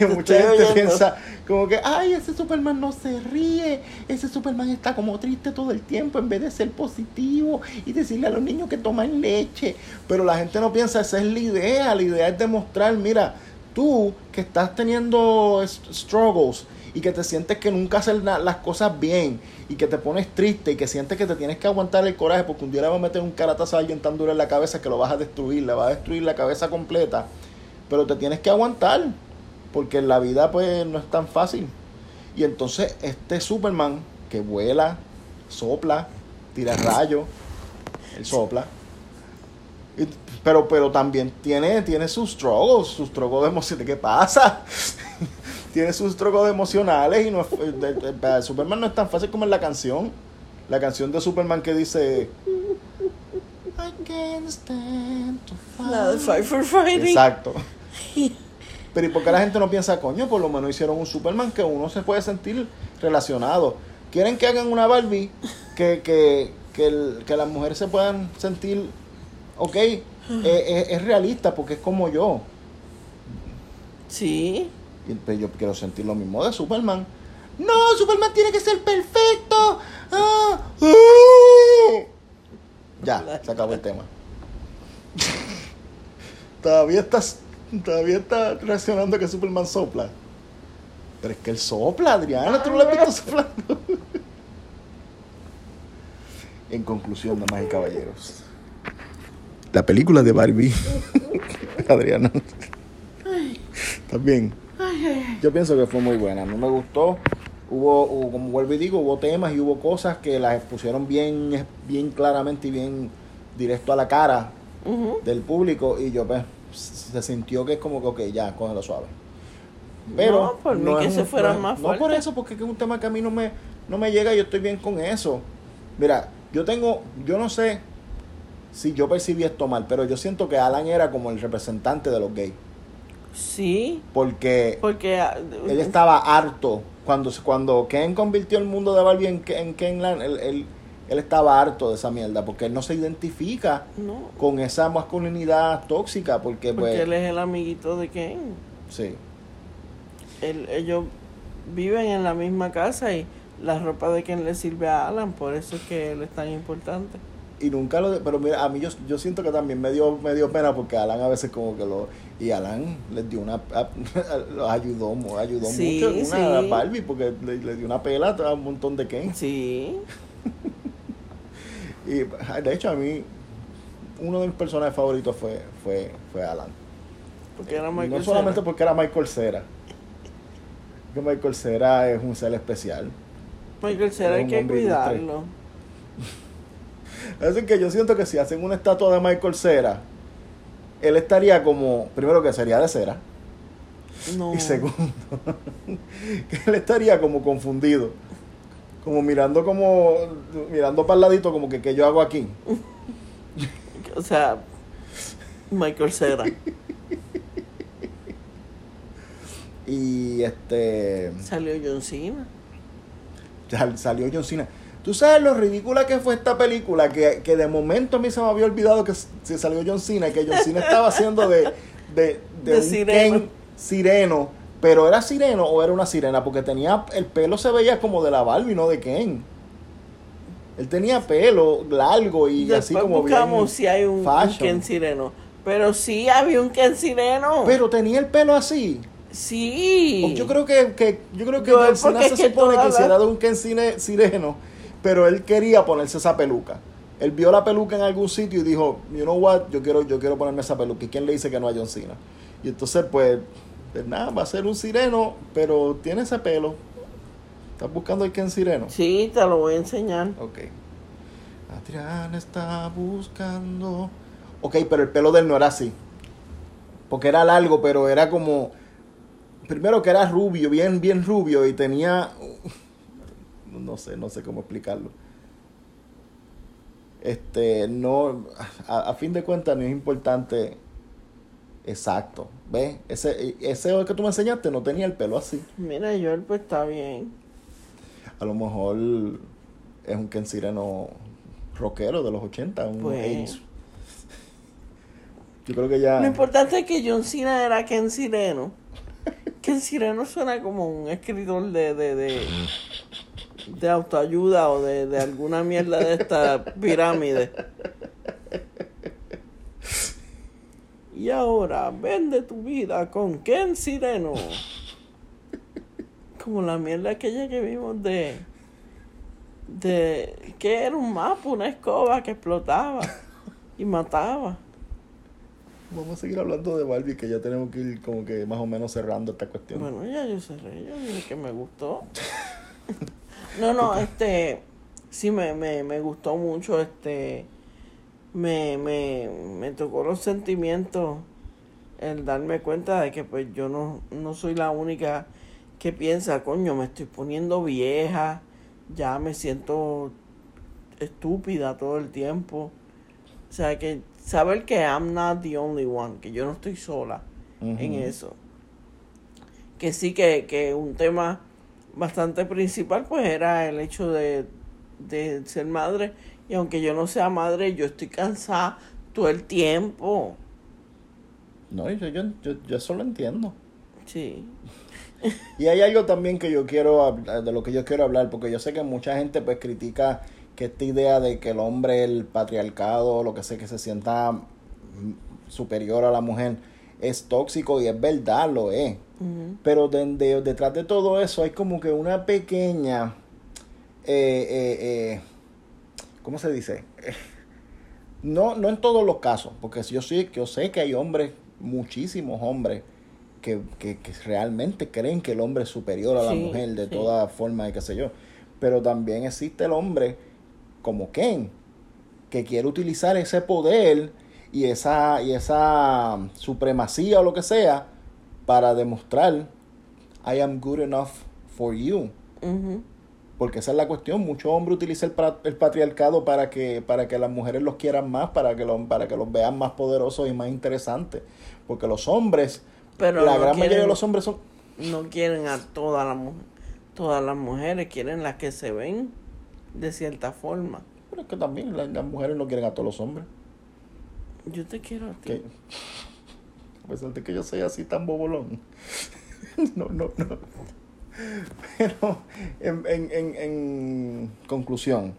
mucha gente oyendo. piensa como que, ay, ese Superman no se ríe, ese Superman está como triste todo el tiempo en vez de ser positivo y decirle a los niños que toman leche. Pero la gente no piensa, esa es la idea, la idea es demostrar, mira, tú que estás teniendo struggles y que te sientes que nunca haces la- las cosas bien y que te pones triste y que sientes que te tienes que aguantar el coraje porque un día le va a meter un caratazo a alguien tan duro en la cabeza que lo vas a destruir, le va a destruir la cabeza completa, pero te tienes que aguantar porque la vida pues no es tan fácil. Y entonces este Superman que vuela, sopla, tira rayos, él sopla. Pero, pero también tiene, tiene sus struggles, sus struggles emocionales. ¿Qué pasa? Tiene sus struggles emocionales y no es- de- de- de- Superman no es tan fácil como en la canción. La canción de Superman que dice I can't stand to La de fight". Fight for Fighting. Exacto. Pero ¿y por qué la gente no piensa, coño? Por lo menos hicieron un Superman que uno se puede sentir relacionado. Quieren que hagan una Barbie que, que, que, el- que las mujeres se puedan sentir, ok, eh, eh, es realista porque es como yo. Sí. Y yo quiero sentir lo mismo de Superman. No, Superman tiene que ser perfecto. Ah, uh. Ya, se acabó el tema. todavía estás, todavía estás reaccionando que Superman sopla. Pero es que él sopla, Adriana, tú no visto soplando. en conclusión, damas y caballeros. La película de Barbie. Adriana. ¿Estás bien? Yo pienso que fue muy buena. A mí me gustó. Hubo, hubo, como vuelvo y digo, hubo temas y hubo cosas que las expusieron bien, bien claramente y bien directo a la cara del público. Y yo, pues, se sintió que es como que, ok, ya, cógelo suave. Pero. No, por mí que se un- fuera no más No por eso, porque es un tema que a mí no me, no me llega y yo estoy bien con eso. Mira, yo tengo. Yo no sé si yo percibí esto mal, pero yo siento que Alan era como el representante de los gays. Sí. Porque Porque. ah, él estaba harto. Cuando, cuando Ken convirtió el mundo de Barbie en, en Kenland, él, él, él estaba harto de esa mierda. Porque él no se identifica No. con esa masculinidad tóxica. Porque, pues. Porque él es el amiguito de Ken. Sí. Él- ellos viven en la misma casa y la ropa de Ken le sirve a Alan. Por eso es que él es tan importante. Y nunca lo. de- pero mira, a mí yo, yo siento que también me dio, me dio pena porque Alan a veces como que lo. Y Alan les dio una. los ayudó, ayudó Sí, mucho una a sí. Barbie porque le, le dio una pela a un montón de Ken. Sí. Y de hecho, a mí. Uno de mis personajes favoritos fue, fue, fue Alan. Porque era Michael no solamente Cera. porque era Michael Cera. Que Michael Cera es un ser especial. Michael Cera hay que cuidarlo. Decir, que yo siento que si hacen una estatua de Michael Cera, él estaría como, primero que sería de cera, No. y segundo, que él estaría como confundido, como mirando como, mirando para el ladito, como que, ¿qué yo hago aquí? O sea, Michael Cera. Y este, Salió John Cena. sal- salió John Cena. ¿Tú sabes lo ridícula que fue esta película? Que, que de momento a mí se me había olvidado que se salió John Cena y que John Cena estaba haciendo de, de, de, De un sireno. Ken sireno. Pero era sireno o era una sirena, porque tenía el pelo se veía como de la Barbie, no de Ken. Él tenía pelo largo y Después así como buscamos bien si hay un, un. Ken Sireno. Pero sí había un Ken Sireno. Pero tenía el pelo así. sí. Yo creo que, que yo creo que Yo, John Cena se que supone toda que la- hiciera de un Ken sireno, pero él quería ponerse esa peluca. Él vio la peluca en algún sitio y dijo, you know what, yo quiero, yo quiero ponerme esa peluca. ¿Y quién le dice que no a John Cena? Y entonces, pues, pues nada, va a ser un sireno, pero tiene ese pelo. ¿Estás buscando el Ken Sireno? Sí, te lo voy a enseñar. Ok. Adriana está buscando. Ok, pero el pelo de él no era así. Porque era largo, pero era como. Primero que era rubio, bien, bien rubio, y tenía. No sé, no sé cómo explicarlo. Este, no. A, a fin de cuentas, no es importante. Exacto. ¿Ves? Ese, ese que tú me enseñaste no tenía el pelo así. Mira, Joel, pues está bien. A lo mejor es un Ken Sireno rockero de los 80, un Pues. 80s. Yo creo que ya... Lo importante es que John Cena era Ken Sireno. Ken Sireno suena como un escritor de, de, de, de autoayuda o de, de alguna mierda de esta pirámide. Y ahora, vende tu vida con Ken Sireno. Como la mierda aquella que vimos de. de. que era un mapa, una escoba que explotaba y mataba. Vamos a seguir hablando de Barbie, que ya tenemos que ir como que más o menos cerrando esta cuestión. Bueno, ya yo cerré, yo dije que me gustó. no, no, este, sí me, me, me gustó mucho, este, me, me, me tocó los sentimientos el darme cuenta de que pues yo no, no soy la única que piensa, coño, me estoy poniendo vieja, ya me siento estúpida todo el tiempo. O sea, que saber que I'm not the only one, que yo no estoy sola en eso. Que sí que, que un tema bastante principal pues era el hecho de, de ser madre. Y aunque yo no sea madre, yo estoy cansada todo el tiempo. No, yo, yo, yo, yo eso lo entiendo. Sí. Y hay algo también que yo quiero hablar, de lo que yo quiero hablar, porque yo sé que mucha gente pues critica que esta idea de que el hombre, el patriarcado, lo que sé, que se sienta superior a la mujer, es tóxico y es verdad, lo es. Pero de- de- detrás de todo eso hay como que una pequeña, eh, eh, eh, ¿cómo se dice? No, no en todos los casos, porque yo, sí, yo sé que hay hombres, muchísimos hombres, que, que, que realmente creen que el hombre es superior a la Sí, mujer de sí. toda forma y qué sé yo. Pero también existe el hombre como Ken, que quiere utilizar ese poder y esa, y esa supremacía o lo que sea para demostrar I am good enough for you. Porque esa es la cuestión. Muchos hombres utilizan el, el patriarcado para que, para que las mujeres los quieran más, para que, los, para que los vean más poderosos y más interesantes. Porque los hombres, Pero la no gran mayoría de los hombres son... No quieren a todas las mu- todas las mujeres, quieren las que se ven de cierta forma. Pero es que también la- las mujeres no quieren a todos los hombres. Yo te quiero a ti. A pesar de que yo soy así tan bobolón. no, no, no. Pero en, en, en, en conclusión,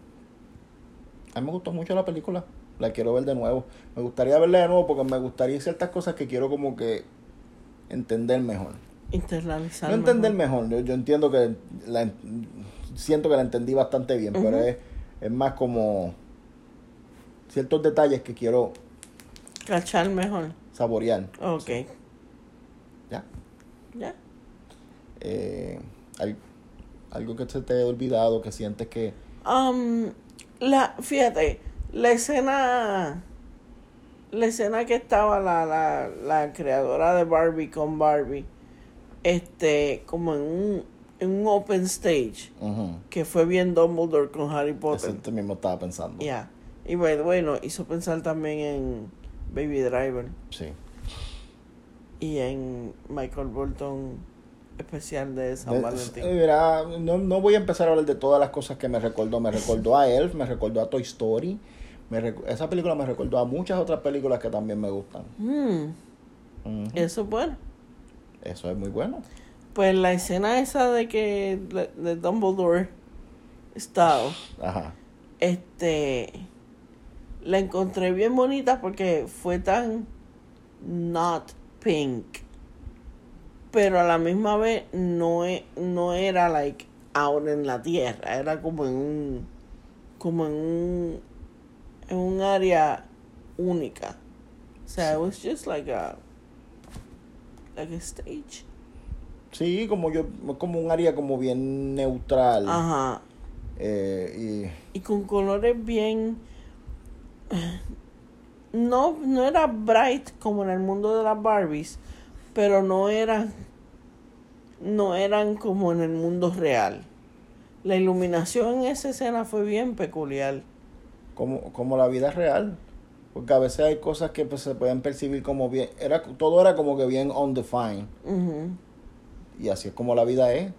a mí me gustó mucho la película. La quiero ver de nuevo. Me gustaría verla de nuevo porque me gustaría ciertas cosas que quiero como que entender mejor. Internalizar. No entender mejor. Yo, yo entiendo que la, en- siento que la entendí bastante bien, pero es, es más como ciertos detalles que quiero Cachar mejor. Saborear. Ok. ¿Ya? Ya. Eh, al- algo que se te haya olvidado, que sientes que... Um, la, fíjate, la escena, la escena que estaba la, la, la creadora de Barbie con Barbie, este, como en un, en un open stage, que fue bien Dumbledore con Harry Eso Potter. te mismo estaba pensando. Ya. Y bueno, bueno, hizo pensar también en Baby Driver Sí. y en Michael Bolton especial de San De- Valentín. eh, mira, no, no voy a empezar a hablar de todas las cosas que me recordó. Me recordó a Elf, me recordó a Toy Story. Me esa película me recordó a muchas otras películas que también me gustan. Mm, eso es bueno. Eso es muy bueno. Pues la escena esa de que de, de Dumbledore estado, Ajá. este la encontré bien bonita porque fue tan not pink. Pero a la misma vez no, e- no era like out en la tierra, era como en un como en un en un área única. O sea, it was just like a like a stage. Sí, como yo, como un área como bien neutral. Ajá. Eh, y con colores bien no no era bright como en el mundo de las Barbies pero no eran no eran como en el mundo real la iluminación en esa escena fue bien peculiar como, como la vida real. Porque a veces hay cosas que pues, se pueden percibir como bien. Era, todo era como que bien undefined. Y así es como la vida es.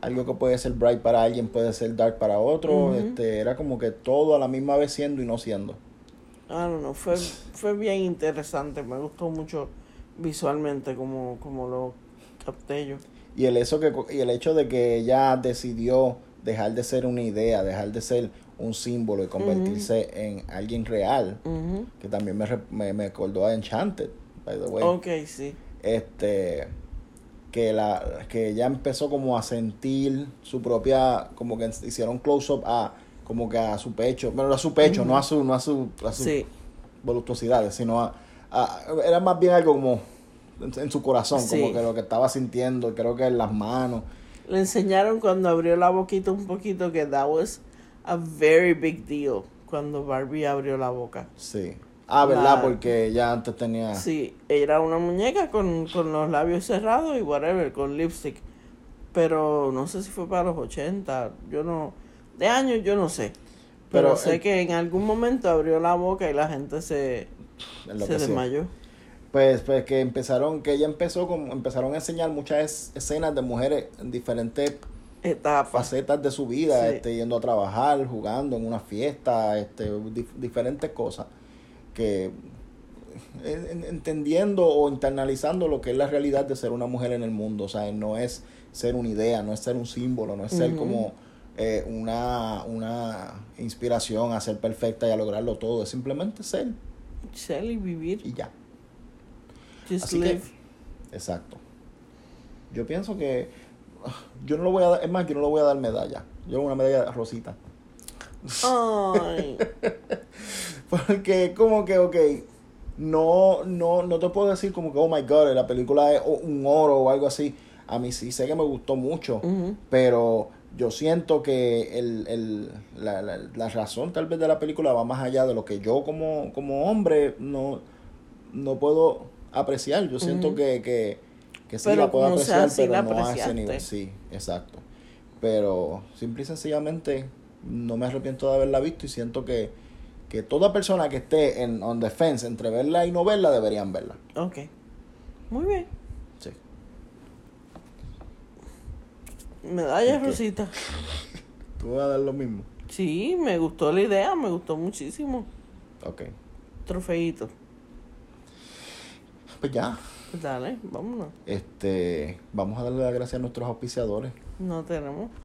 algo que puede ser bright para alguien puede ser dark para otro. Este, era como que todo a la misma vez siendo y no siendo. I don't know, fue, fue bien interesante, me gustó mucho visualmente como, como lo capté yo. Y el, eso que, y el hecho de que ella decidió dejar de ser una idea, dejar de ser un símbolo y convertirse en alguien real, que también me, me, me acordó a Enchanted, by the way. Ok, sí. Este, que, la, que ella empezó como a sentir su propia, como que hicieron close-up a, como que a su pecho, bueno, a su pecho, no a su, no a su, a sus Sí, voluptuosidades, sino a, a- era más bien algo como en, en su corazón, Sí. como que lo que estaba sintiendo, creo que en las manos. le enseñaron cuando abrió la boquita un poquito que that was a very big deal cuando Barbie abrió la boca. Sí. Ah, ¿verdad? La- Porque ya antes tenía... Sí, era una muñeca con, con los labios cerrados y whatever, con lipstick. Pero no sé si fue para los 80, yo no... De años yo no sé. Pero, Pero, sé que en algún momento abrió la boca y la gente se, se desmayó. Pues, pues que empezaron, que ella empezó como, empezaron a enseñar muchas es- escenas de mujeres en diferentes facetas de su vida, Sí. este, yendo a trabajar, jugando en una fiesta, este, dif- diferentes cosas que en- en- entendiendo o internalizando lo que es la realidad de ser una mujer en el mundo, o sea, no es ser una idea, no es ser un símbolo, no es ser como eh, una, una inspiración a ser perfecta y a lograrlo todo, es simplemente ser Ser y vivir. y ya. Just Así que, live. exacto. Yo pienso que ah, yo no lo voy a dar, es más, yo no le voy a dar medalla. Yo una medalla rosita. Ay. Porque como que, ok, no, no, no te puedo decir como que, oh my god, la película es un oro o algo así. A mí sí sé que me gustó mucho, pero yo siento que el, el, la, la, la razón tal vez de la película va más allá de lo que yo como, como hombre no, no puedo apreciar. Yo siento que, que, que sí Pero la puedo sea, apreciar, sí pero no a ese nivel. Sí, exacto. Pero simple y sencillamente no me arrepiento de haberla visto y siento que, que toda persona que esté en on the fence entre verla y no verla deberían verla. Ok. Muy bien. Medalla Ok. Rosita. ¿Tú vas a dar lo mismo? Sí, me gustó la idea, me gustó muchísimo. Ok. Trofeito. Pues ya. Dale, vámonos. Este, vamos a darle las gracias a nuestros auspiciadores. No tenemos.